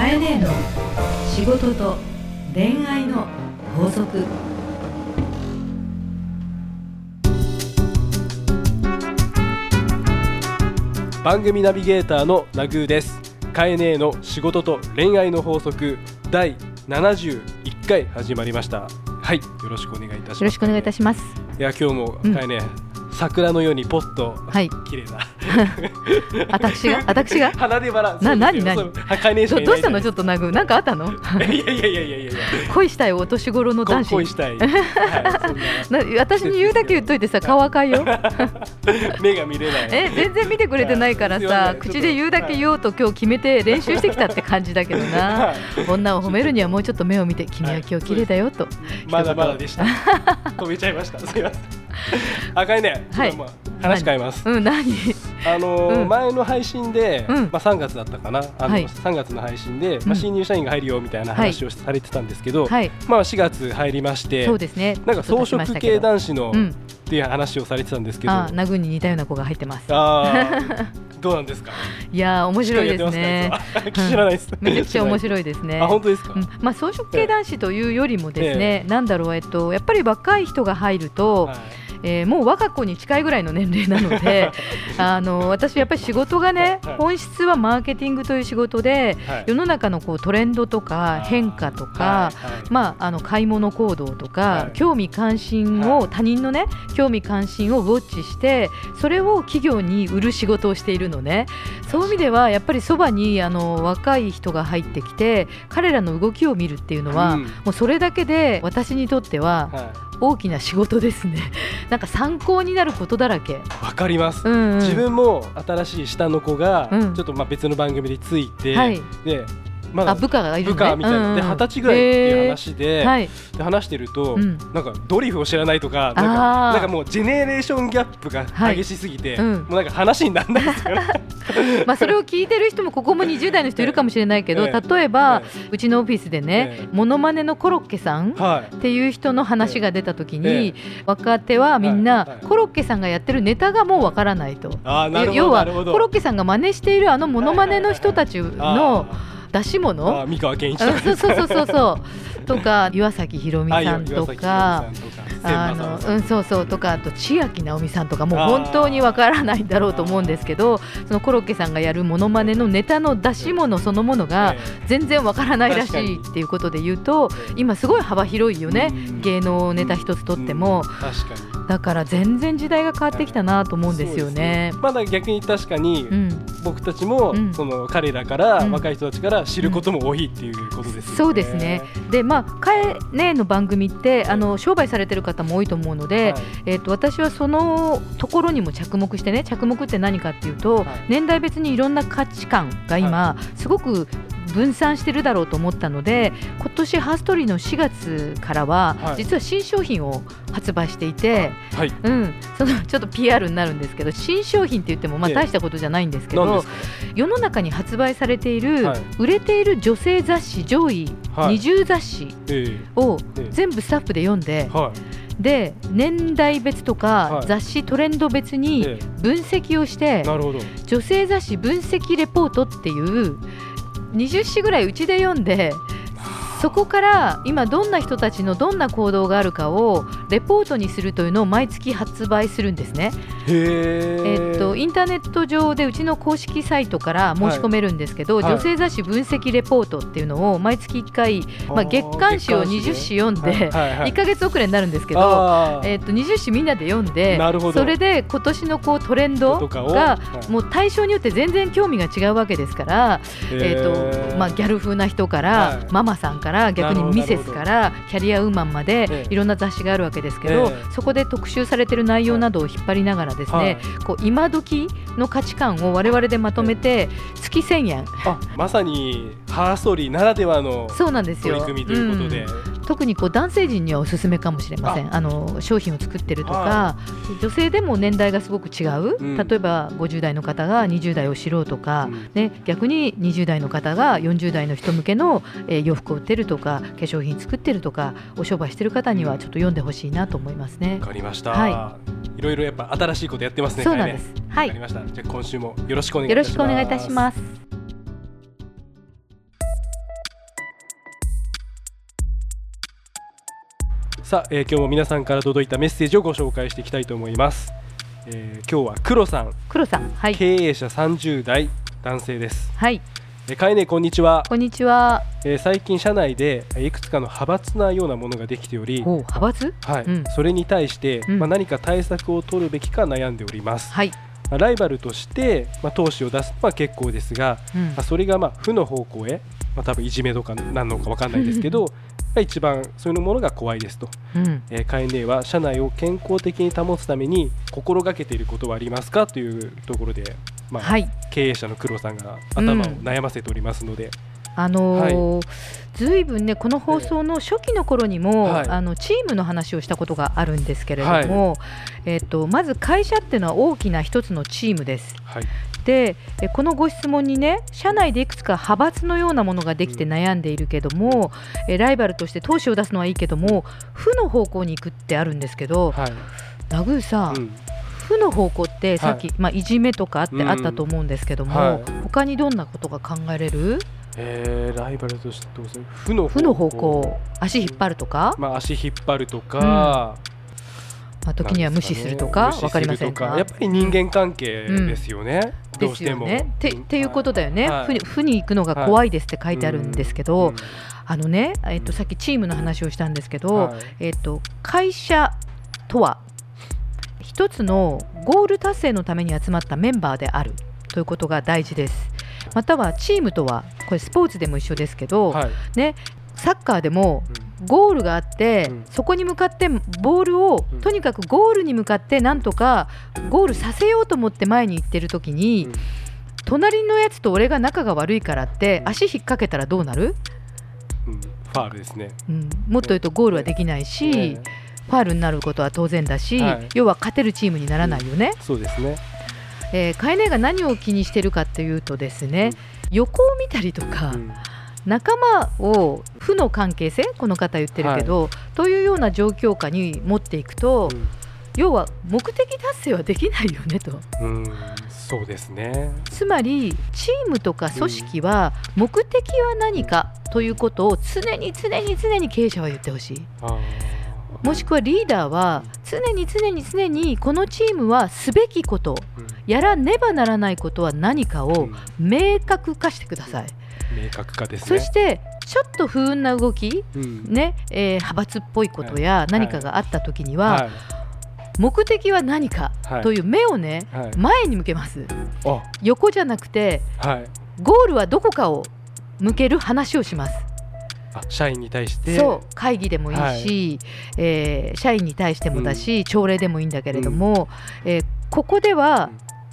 かえねえの仕事と恋愛の法則。番組ナビゲーターのナグーです。カエネーの仕事と恋愛の法則。第71回始まりました。はいよろしくお願いいたします。よろしくお願いいたします。いや今日もうんカエネ、桜のようにポッと。はい。綺麗な 私が？私が？鼻でバラな何何？どどうしたの？ちょっとなぐなんかあったの？いやいやいやいやいや。恋したいお年頃の男子。恋したい、はい、な。な私に言うだけ言っといてさ顔赤いよ。目が見れない。え全然見てくれてないからさ口で言うだけ言おうと今日決めて練習してきたって感じだけどな。はい。女を褒めるにはもうちょっと目を見て君は今日綺麗だよと。まだまだでした。止めちゃいました。すいません。赤いね、はい。話変えます。うん何？あの前の配信で、うん。まあ3月だったかな。あの、はい。3月の配信で、まあ、うん新入社員が入るよみたいな話をされてたんですけど、はい。まあ4月入りましてそうですね。なんか装飾系男子の、うん。っていう話をされてたんですけど。あナグに似たような子が入ってます。どうなんですか？いやー面白いですね。知らないです、めちゃくちゃ面い白いですね。あ本当ですか、うん。まあ、装飾系男子というよりもですね、なんだろう、えっと、やっぱり若い人が入ると、はいえーもう我が子に近いぐらいの年齢なので あの私やっぱり仕事がねはい。本質はマーケティングという仕事ではい。世の中のこうトレンドとか変化とか、まあ、あの買い物行動とか、はい。興味関心を、はい。他人のね興味関心をウォッチしてそれを企業に売る仕事をしているのね。そういう意味ではやっぱりそばにあの若い人が入ってきて彼らの動きを見るっていうのは、うん。もうそれだけで私にとってはは大きな仕事ですね。なんか参考になることだらけ、いわかります、うんうん。自分も新しい下の子がうん。ちょっとまあ別の番組でついて、はい。でまだあ部下がいる部のね。下みたいな、で二十歳ぐらいっていう話で,、はい。で話してると、うん。なんかドリフを知らないとかなんかなんかもうジェネレーションギャップがはい激しすぎて、うんもうなんか話にならないですよね。まあそれを聞いてる人もここも20代の人いるかもしれないけど、ええ。例えば、えうちのオフィスでねええ。モノマネのコロッケさんはい。っていう人の話が出た時に、ええ。若手はみんな、はい。はい。コロッケさんがやってるネタがもうわからないと。あーなるほど要はコロッケさんが真似しているあのモノマネの人たちの出しあーあ物？ー三河健一あとかそうそうそうそう。そうとか。岩崎宏美さんとか。あのうんそうそうとかあと千秋直美さんとかもう本当にわからないんだろうと思うんですけどそのコロッケさんがやるモノマネのネタの出し物そのものが全然わからないらしいっていうことで言うと今すごい幅広いよねうん。芸能ネタ一つとっても。だから全然時代が変わってきたなと思うんですよね。まだ逆に確かにうん。僕たちも、うん。その彼らから、うん。若い人たちから知ることも多いっていうことですよね。そうですね。でまあ、かえねの番組ってあの商売されてる方も多いと思うので、はい。えー、と私はそのところにも着目してね着目って何かっていうと、はい。年代別にいろんな価値観が今、すごく分散してるだろうと思ったので今年ハーストリーの4月からは、はい。実は新商品を発売していて、はい。うん、そのちょっと PR になるんですけど新商品って言ってもまあええ。大したことじゃないんですけど。世の中に発売されている、はい。売れている女性雑誌上位はい。20雑誌えを全部スタッフで読んで、はい。で年代別とか、はい雑誌トレンド別にえ分析をして。女性雑誌分析レポートっていう20誌ぐらいうちで読んでそこから今どんな人たちのどんな行動があるかをレポートにするというのを毎月発売するんですね。えっとインターネット上でうちの公式サイトから申し込めるんですけど、はい。女性雑誌分析レポートっていうのを毎月1回、まあ、月刊誌を20誌読んで、はい。はい。はい。1か月遅れになるんですけど、えっと20誌みんなで読んでそれで今年のこうトレンドがはい。もう対象によって全然興味が違うわけですから、えーとまあ、ギャル風な人から、はい。ママさんから逆にミセスからキャリアウーマンまでええ。いろんな雑誌があるわけですけど、ええ。そこで特集されてる内容などを引っ張りながらですね、こう今時の価値観を我々でまとめて月1000円。あまさにハーストーリーならではのそうなんですよ。取り組みということで、うん特にこう男性陣にはおすすめかもしれません。あ。の商品を作ってるとか。は女性でも年代がすごく違う、うん。例えば50代の方が20代を知ろうとか、うん。ね、逆に20代の方が40代の人向けの、えー洋服を売ってるとか化粧品作ってるとかお商売してる方にはちょっと読んでほしいなと思いますね。わ。かりました、、はい。ろいろやっぱ新しいことやってますねそうなんです。はい。わかり、ました。じゃあ今週もよろしくお願いいよろたします。しくお願いいたします。さあ、えー、今日も皆さんから届いたメッセージをご紹介していきたいと思います、えー、今日は黒さん。黒さん、はい、経営者30代男性です。はい。えかえねこんにちは。こんにちは、えー、最近社内でいくつかの派閥なようなものができており。派閥？はい、うん、それに対して、うん、まあ、何か対策を取るべきか悩んでおります。はい。まあ、ライバルとして、まあ、投資を出すのは結構ですが、うん、まあ、それがまあ負の方向へ、まあ、多分いじめとかなのか分かんないですけど一番そういうものが怖いですと、うん、えー、カエネは社内を健康的に保つために心がけていることはありますかというところで、まあ、はい、経営者の黒さんが頭を悩ませておりますので。うんあのーはい、ずいぶんねこの放送の初期の頃にも、はい、あのチームの話をしたことがあるんですけれども、はい、えーと、まず会社っていうのは大きな一つのチームです。でこのご質問にね社内でいくつか派閥のようなものができて悩んでいるけども、うん、ライバルとして投資を出すのはいいけども負の方向に行くってあるんですけど、はい、ナグーさん、うん。負の方向ってさっき、はい。まあ、いじめとかあってあったと思うんですけども、うん。はい、他にどんなことが考えれる？えー、ライバルとしてどうする？負の負の方向。足引っ張るとか、まあ、足引っ張るとか、うん、まあ、時には無視するとか、わ、かりませんか。やっぱり人間関係ですよね、うん、どうしても。ね、てっていうことだよね、はい、負に行くのが怖いですって書いてあるんですけど、はい、あのね、えっと、さっきチームの話をしたんですけど、はい、えっと、会社とは一つのゴール達成のために集まったメンバーであるということが大事です。またはチームとはこれスポーツでも一緒ですけど、はい、ね、サッカーでもゴールがあって、うん、そこに向かってボールを、うん、とにかくゴールに向かってなんとかゴールさせようと思って前に行ってる時に、うん、隣のやつと俺が仲が悪いからって足引っ掛けたらどうなる、ファールですね、うん、もっと言うとゴールはできないし、ね、ファールになることは当然だし、はい、要は勝てるチームにならないよね。そうですねえー、カエネが何を気にしてるかというとですね、うん、横を見たりとか、うん、仲間を負の関係性この方言ってるけど、はい、というような状況下に持っていくと、うん、要は目的達成はできないよねと。そうですね。つまりチームとか組織は目的は何かということを常に常に常に経営者は言ってほしい。もしくはリーダーは常に常に常にこのチームはすべきこと、やらねばならないことは何かを明確化してください。明確化です、ね、そしてちょっと不運な動き、うん、ねえー、派閥っぽいことや何かがあった時には、はい、目的は何かという目をね、はい、前に向けます、横じゃなくて、ゴールはどこかを向ける話をします社員に対して？そう会議でもいいし、はい、えー、社員に対してもだし、うん、朝礼でもいいんだけれども、うん、えー、ここでは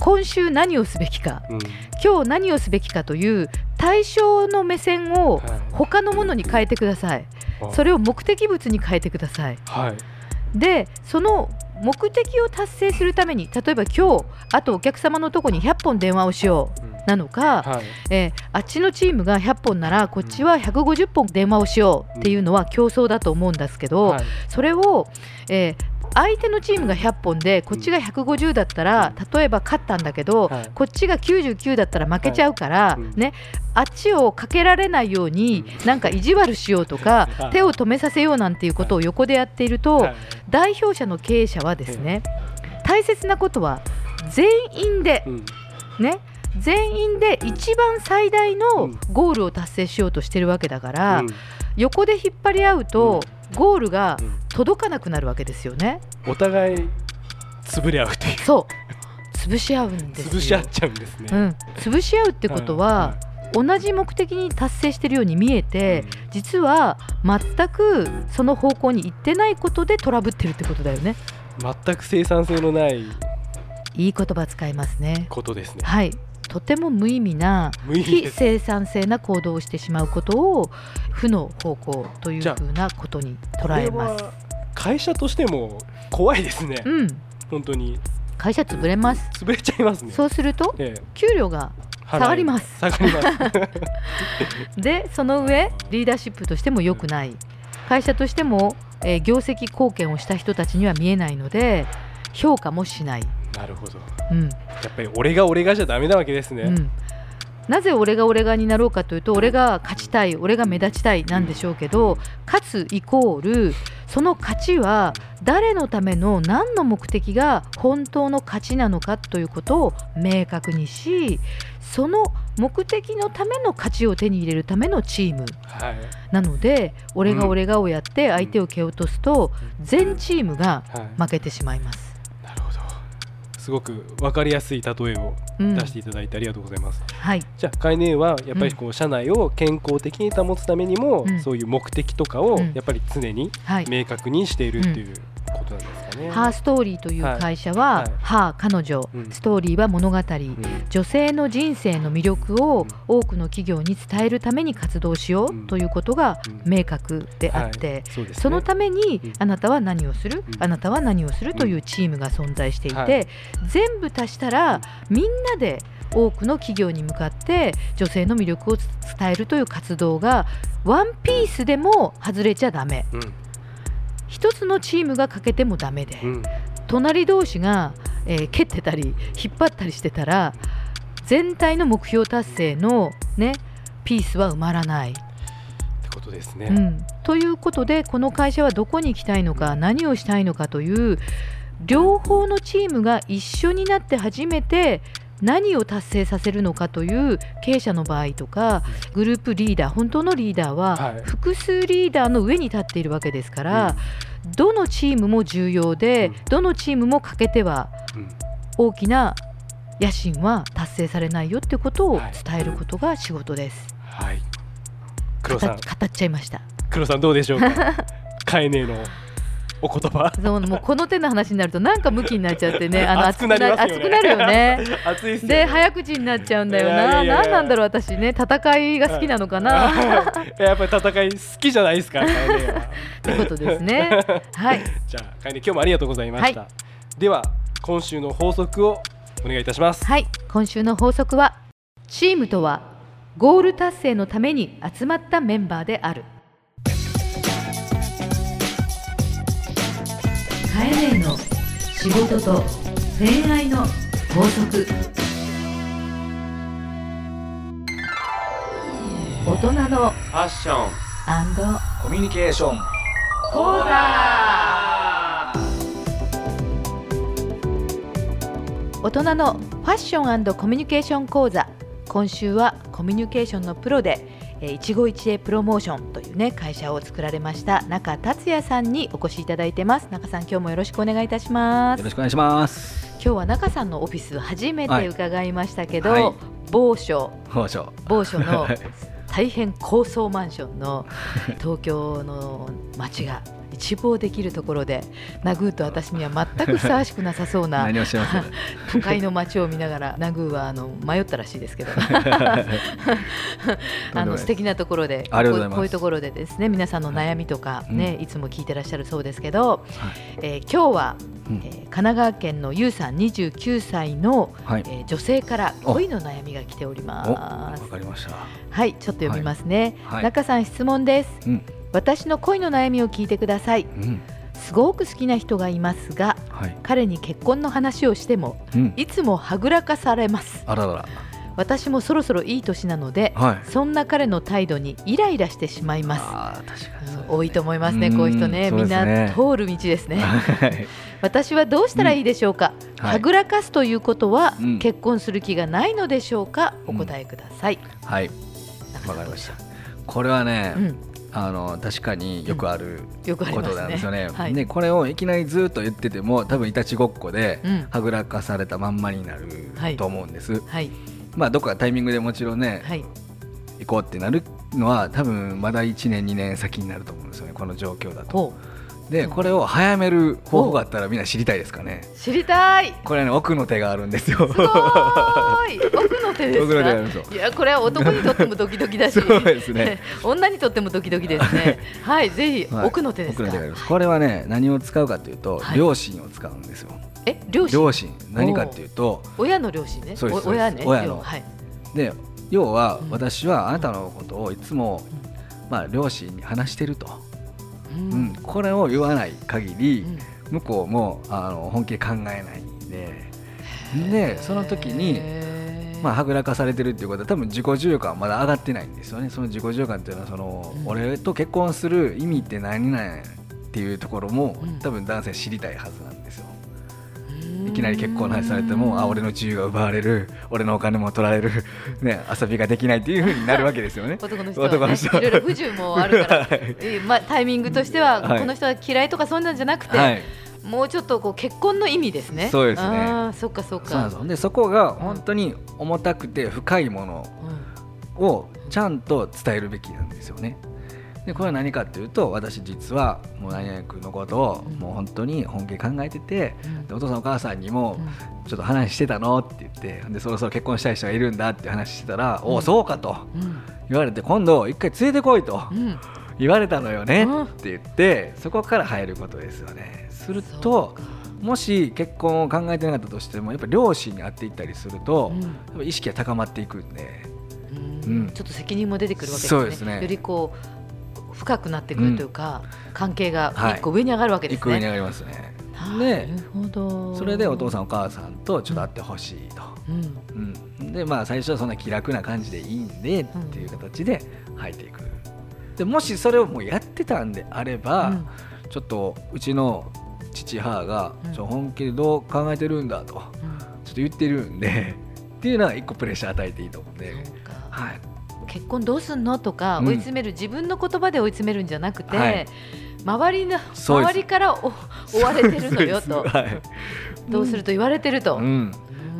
今週何をすべきか、うん、今日何をすべきかという対象の目線を他のものに変えてください、はい、それを目的物に変えてください。はい、でその目的を達成するために例えば今日あとお客様のとこに100本電話をしよう、なのか、はい、えー、あっちのチームが100本ならこっちは150本電話をしようっていうのは競争だと思うんですけど、はい、それを、えー、相手のチームが100本でこっちが150だったら、例えば勝ったんだけど、はい、こっちが99だったら負けちゃうから、はい、ね、あっちをかけられないように、なんか意地悪しようとか、手を止めさせようなんていうことを横でやっていると、代表者の経営者はですね、大切なことは全員で、ね全員で一番最大のゴールを達成しようとしてるわけだから、うん、横で引っ張り合うと、ゴールが届かなくなるわけですよね。お互い潰れ合うという。そう。潰し合うんです潰し合っちゃうんですね、うん、潰し合うってことは、同じ目的に達成しているように見えて、うん、実は全くその方向に行ってないことでトラブってるってことだよね。全く生産性のないいい言葉使いますね。ことですね。はいとても無意味な非生産性な行動をしてしまうことを負の方向というふうなことに捉えます。会社としても怖いですね、うん、本当に。会社潰れます。潰れちゃいますね。そうすると、ええ、給料が下がります。下がります。でその上リーダーシップとしても良くない、会社としても、えー、業績貢献をした人たちには見えないので評価もしないなるほど、うん、やっぱり俺が俺がじゃだめなわけですね、うん、なぜ俺が俺がになろうかというと俺が勝ちたい俺が目立ちたいなんでしょうけど勝つイコールその価値は誰のための何の目的が本当の価値なのかということを明確にしその目的のための価値を手に入れるためのチーム、はい、なので俺が俺がをやって相手を蹴落とすと全チームが負けてしまいます。すごく分かりやすい例えを出していただいてありがとうございます。うん、はい、じゃあカイネはやっぱりこう社内を健康的に保つためにも、うん、そういう目的とかをやっぱり常に明確にしているっていうことなんですかね。ハーストーリーという会社は、はい、ハー彼女、うん、ストーリーは物語、うん、女性の人生の魅力を多くの企業に伝えるために活動しようということが明確であって、はい。そね、そのためにあなたは何をする、あなたは何をする？というチームが存在していて、はい、全部足したらみんなで多くの企業に向かって女性の魅力を伝えるという活動がワンピースでも外れちゃだめ。うん1つのチームが欠けてもだめで、うん、隣同士が、えー、蹴ってたり引っ張ったりしてたら全体の目標達成の、ね、ピースは埋まらない。ってことですね、うん、ということでこの会社はどこに行きたいのか何をしたいのかという両方のチームが一緒になって初めて何を達成させるのかという経営者の場合とかグループリーダー本当のリーダーは複数リーダーの上に立っているわけですから、どのチームも重要で、どのチームも欠けては大きな野心は達成されないよってことを伝えることが仕事です。はい、黒さん。語っちゃいました。黒さんどうでしょうか？カエネのお言葉。そうもうこの手の話になるとなんか向きになっちゃってね。あの熱くな熱くなるよね。熱いで早口になっちゃうんだよな。何なんだろう私ね。戦いが好きなのかな。やっぱり戦い好きじゃないですかということですね。はい。じゃあ今日もありがとうございました、はい、では今週の法則をお願いいたします。はい。今週の法則はチームとはゴール達成のために集まったメンバーであるカエネの仕事と恋愛の法則大人のファッションコミュニケーション講座大人のファッションコミュニケーション講座。今週はコミュニケーションのプロでえ一期一会プロモーションというね会社を作られました中達也さんにお越しいただいてます。中さん今日もよろしくお願いいたします。よろしくお願いします。今日は中さんのオフィス初めて伺いましたけど、はい。はい、某所某所。某所の 大変高層マンションの東京の街が一望できるところでナグーと私には全くふさわしくなさそうな 都会の街を見ながらナグーはあの迷ったらしいですけど。あの素敵なところでこういうところでですね皆さんの悩みとかね、いつも聞いてらっしゃるそうですけど、えー、今日はえー、神奈川県のゆうさん29歳の、はい、えー、女性から恋の悩みが来ております。わかりました。はい、ちょっと読みますね。はい、中さん質問です。うん私の恋の悩みを聞いてください、うん、すごく好きな人がいますが、はい、彼に結婚の話をしても、うん、いつもはぐらかされます。あらら私もそろそろいい年なので、はい、そんな彼の態度にイライラしてしまいます。多いと思いますねこういう人ね、みんな通る道ですね。私はどうしたらいいでしょうか、うん。はい、はぐらかすということは、結婚する気がないのでしょうか？お答えください、はい。わかりました。これはね、あの確かによくあることなんですよね。うん、ねはい、これをいきなりずっと言ってても多分いたちごっこではぐらかされたまんまになると思うんです。はい、まあどっかタイミングでもちろんね、はい、行こうってなるのは多分まだ1年2年先になると思うんですよねこの状況だと。でこれを早める方法があったらみんな知りたいですかね。知りたい。これね奥の手があるんですよ。すごい。奥の手ですかいやこれは男にとってもドキドキだし。そうですね。女にとってもドキドキですね。はい。ぜひ、奥の手ですか？これはね何を使うかというと、両親を使うんですよ。え両親？両親。何かっていうと親の両親ね。そうです親ね。親の、はい、で要は私はあなたのことをいつも、まあ両親に話してるとうん、これを言わない限り、向こうもあの本気で考えないんで。でその時に、まあ、はぐらかされてるっていうことは多分自己重要感はまだ上がってないんですよね。その自己重要感っていうのはその、俺と結婚する意味って何なんっていうところも、多分男性知りたいはずなんで。いきなり結婚の話されてもあ俺の自由が奪われる俺のお金も取られる、ね、遊びができないっていうふうになるわけですよね。男の人は、ね、男の人いろいろ不自由もあるから、はい、まあ、タイミングとしては、はい、この人は嫌いとかそんなんじゃなくて、はい、もうちょっとこう結婚の意味ですね。そうですね。そっかそっか。でそこが本当に重たくて深いものをちゃんと伝えるべきなんですよね、でこれは何かっていうと私実はもう何々君のことをもう本当に本気で考えてて、でお父さんお母さんにもちょっと話してたのって言ってでそろそろ結婚したい人がいるんだって話してたら、おおそうかと言われて今度一回連れてこいと。言われたのよねって言ってそこから入ることですよね。するともし結婚を考えてなかったとしてもやっぱ両親に会っていったりすると、うん、意識が高まっていくんで、うん、ちょっと責任も出てくるわけですね。そうですね。よりこう深くなってくるというか、うん、関係が一個上に上がるわけですね。はい、上に上がりますね。でそれでお父さんお母さんとちょっと会ってほしいと、うん。うん、でまあ最初はそんな気楽な感じでいいんでっていう形で入っていく。でもしそれをもうやってたんであれば、うん、ちょっとうちの父母が、ちょ本気でどう考えてるんだと、ちょっと言ってるんでっていうのは一個プレッシャー与えていいと思うんで、はい、結婚どうすんの？とか追い詰める、うん、自分の言葉で追い詰めるんじゃなくて、はい、周りの周りから 追われてるのよと、はい、どうする？と言われてると。うん。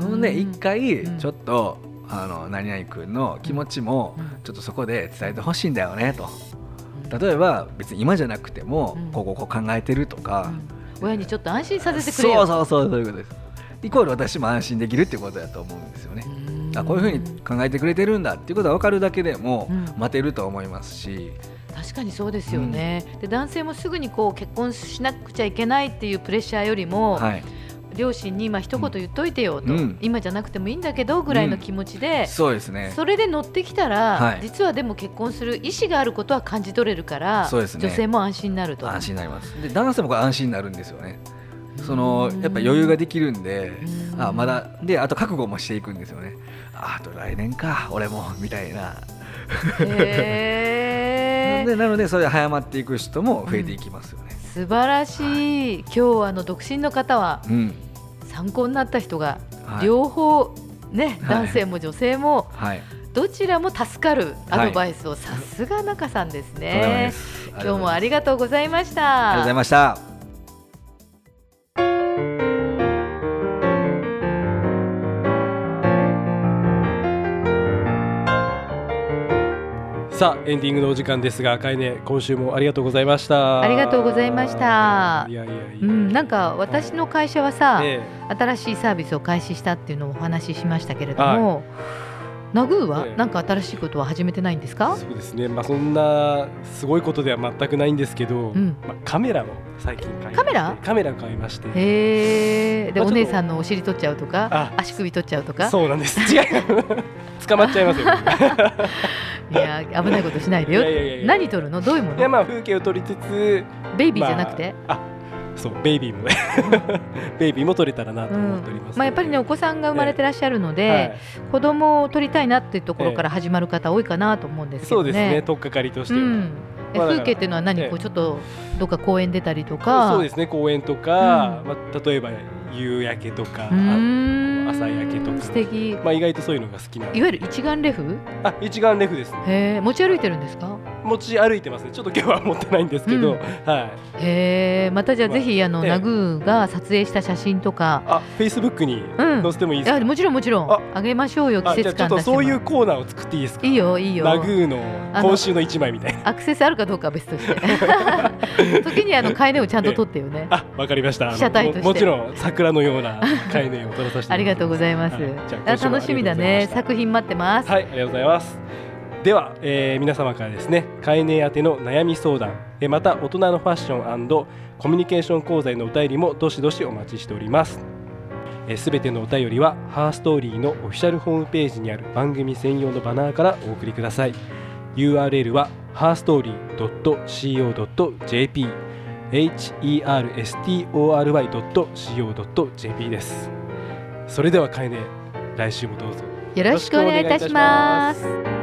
うん、ね一回ちょっと、あの何々君の気持ちもちょっとそこで伝えてほしいんだよねと。例えば別に今じゃなくても、こここう考えてるとか、親にちょっと安心させてくれそうそうそうそういうことです。イコール私も安心できるっていうことだと思うんですよねあこういうふうに考えてくれてるんだっていうことが分かるだけでも待てると思いますし、確かにそうですよね、うん、で男性もすぐにこう結婚しなくちゃいけないっていうプレッシャーよりも、はい、両親に今一言言っといてよと、うん、今じゃなくてもいいんだけどぐらいの気持ちで、うん、そうですね。それで乗ってきたら、はい、実はでも結婚する意思があることは感じ取れるからそうです、ね、女性も安心になると安心になりますで男性も安心になるんですよねそのやっぱ余裕ができるんであまだであと覚悟もしていくんですよね。あと来年か俺もみたいな。でなのでそれで早まっていく人も増えていきますよね、うん、素晴らしい、はい、今日あの独身の方は、参考になった人が両方ね、はい、男性も女性も、はい、どちらも助かるアドバイスをさすが中さんですね、今日もありがとうございました。ありがとうございましたさあエンディングのお時間ですが、かいね今週もありがとうございました。ありがとうございました。いやいやいや、うん、なんか私の会社はさ、ええ、新しいサービスを開始したっていうのをお話ししましたけれども。はいナグーは何か新しいことは始めてないんですか？そうですね。まあそんなすごいことでは全くないんですけど、うん、まあカメラを最近買いカメラ？カメラ買いまして。へえ。で、まあ、お姉さんのお尻取っちゃうとか、足首取っちゃうとか？そうなんです。違う。捕まっちゃいますよ、いや危ないことしないでよ。いやいやいや何撮るの？どういうもの？いやまあ風景を撮りつつ、ベイビーじゃなくて？まあ、あそうベイビーもね。ベイビーも取れたらなと思っております、うん、まあ、やっぱりねお子さんが生まれてらっしゃるので、はい、子供を取りたいなっていうところから始まる方多いかなと思うんですけどね、そうですね取っかかりとしては、うん。風景っていうのは何、こうちょっとどっか公園出たりとか。そうですね公園とか、まあ、例えば夕焼けとか朝焼けとか。素敵。まあ意外とそういうのが好きないわゆる一眼レフ？あ一眼レフです、ね、へえ持ち歩いてるんですか？持ち歩いてますね。ちょっと今日は持ってないんですけど、うん、はい。へえまたじゃあぜひあの、ナグーが撮影した写真とか。あフェイスブックに載せてもいいですか、うん、もちろんもちろん。あ。げましょうよ季節感ちょっとそういうコーナーを作っていいですか？いいよいいよ。ナグーの今週の一枚みたいな。アクセスあるかどうかは別として。時にあの飼いネをちゃんと撮ってよね。あわかりました。被写体として。もちろん桜のような飼いネを撮らさせて ありがとうございます、はい、楽しみだね。作品待ってます。はいありがとうございますでは、えー、皆様からですね飼いネ宛ての悩み相談えまた大人のファッションコミュニケーション講座へのお便りもどしどしお待ちしております。すべてのお便りはハーストーリーのオフィシャルホームページにある番組専用のバナーからお送りください。URL は herstory.co.jp herstory.co.jp です。それではかえね来週もどうぞ。よろしくお願いいたします。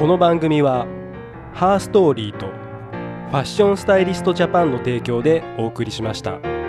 この番組はハーストーリーとファッションスタイリストジャパンの提供でお送りしました。